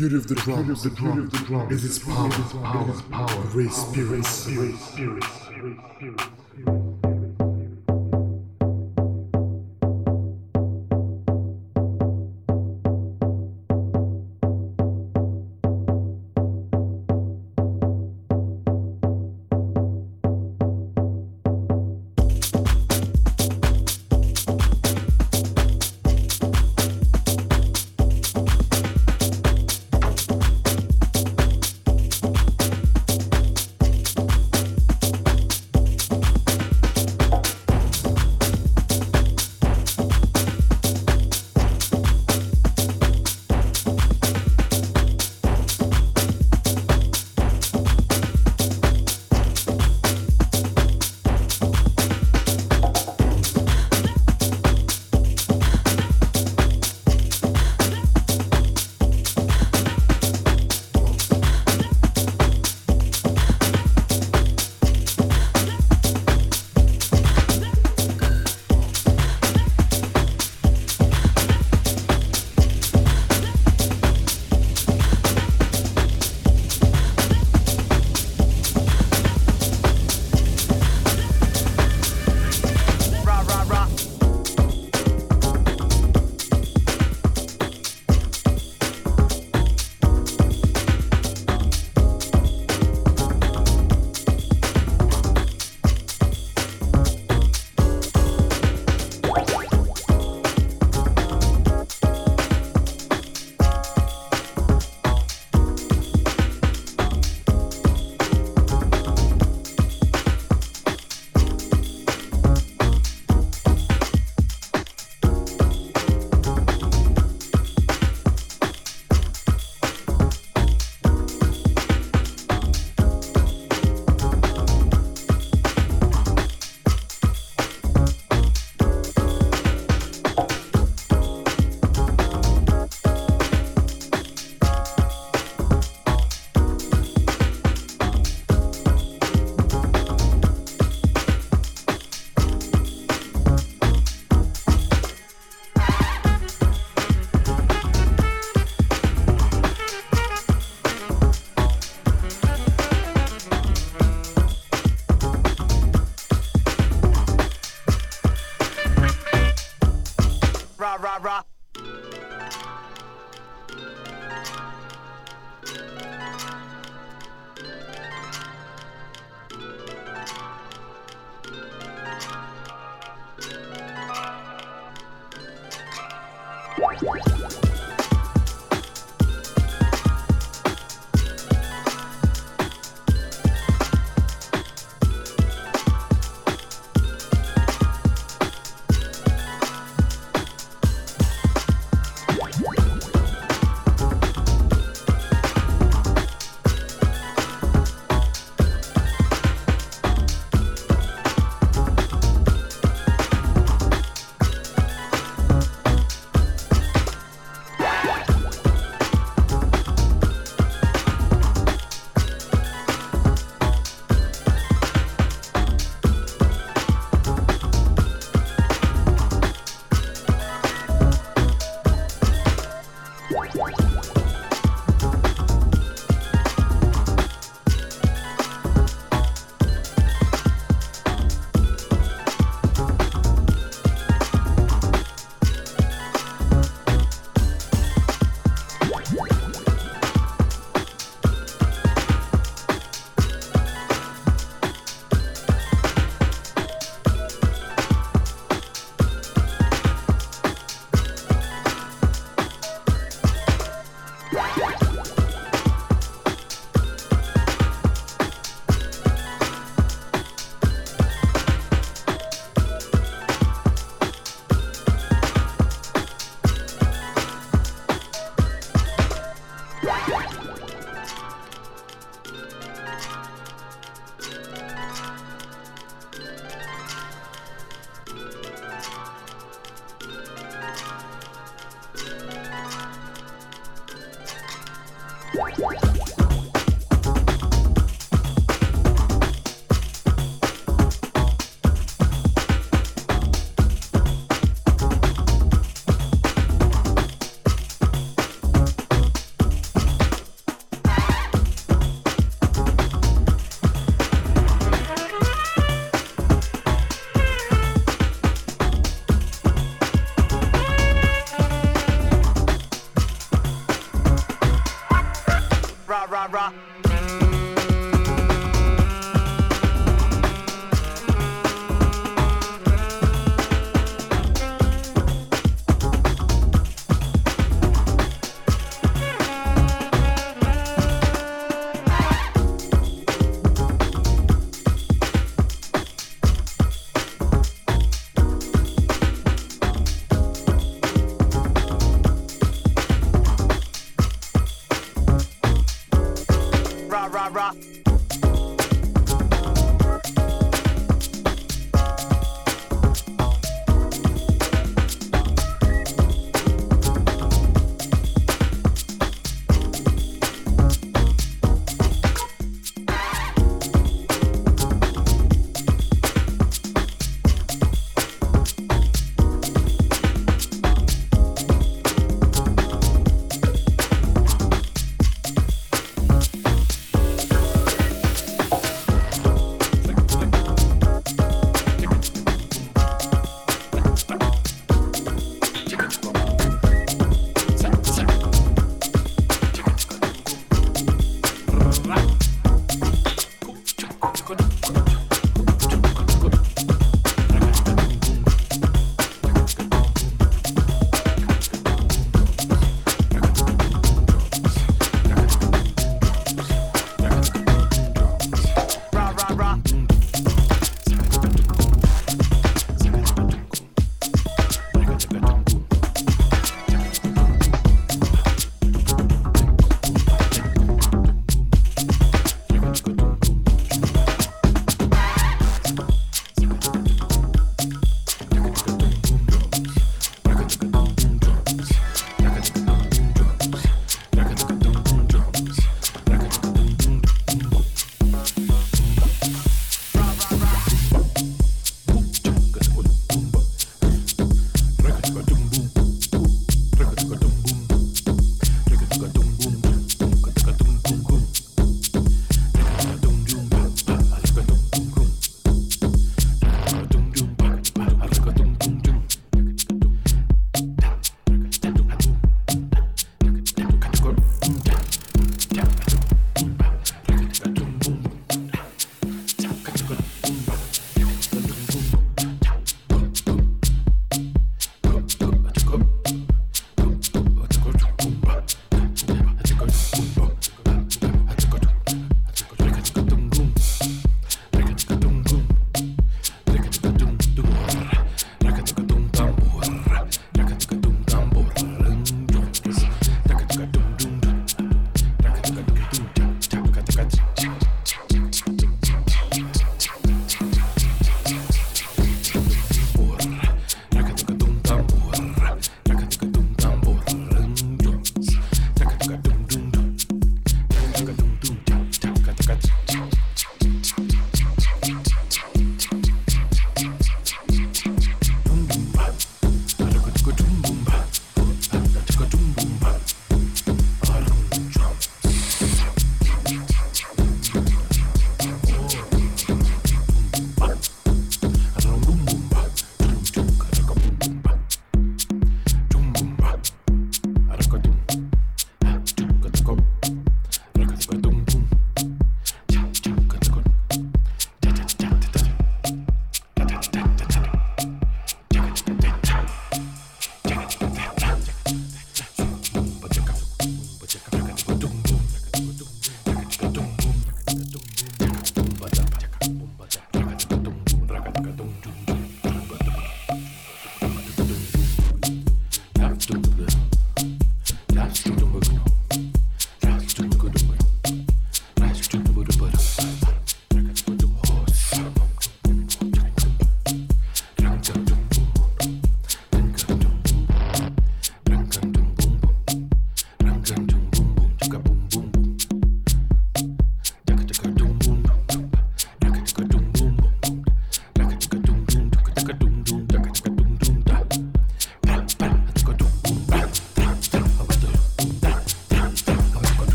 beauty of the drum, the drum, the drum is its power, power, power, raise spirits, raise spirits.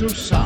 Journey into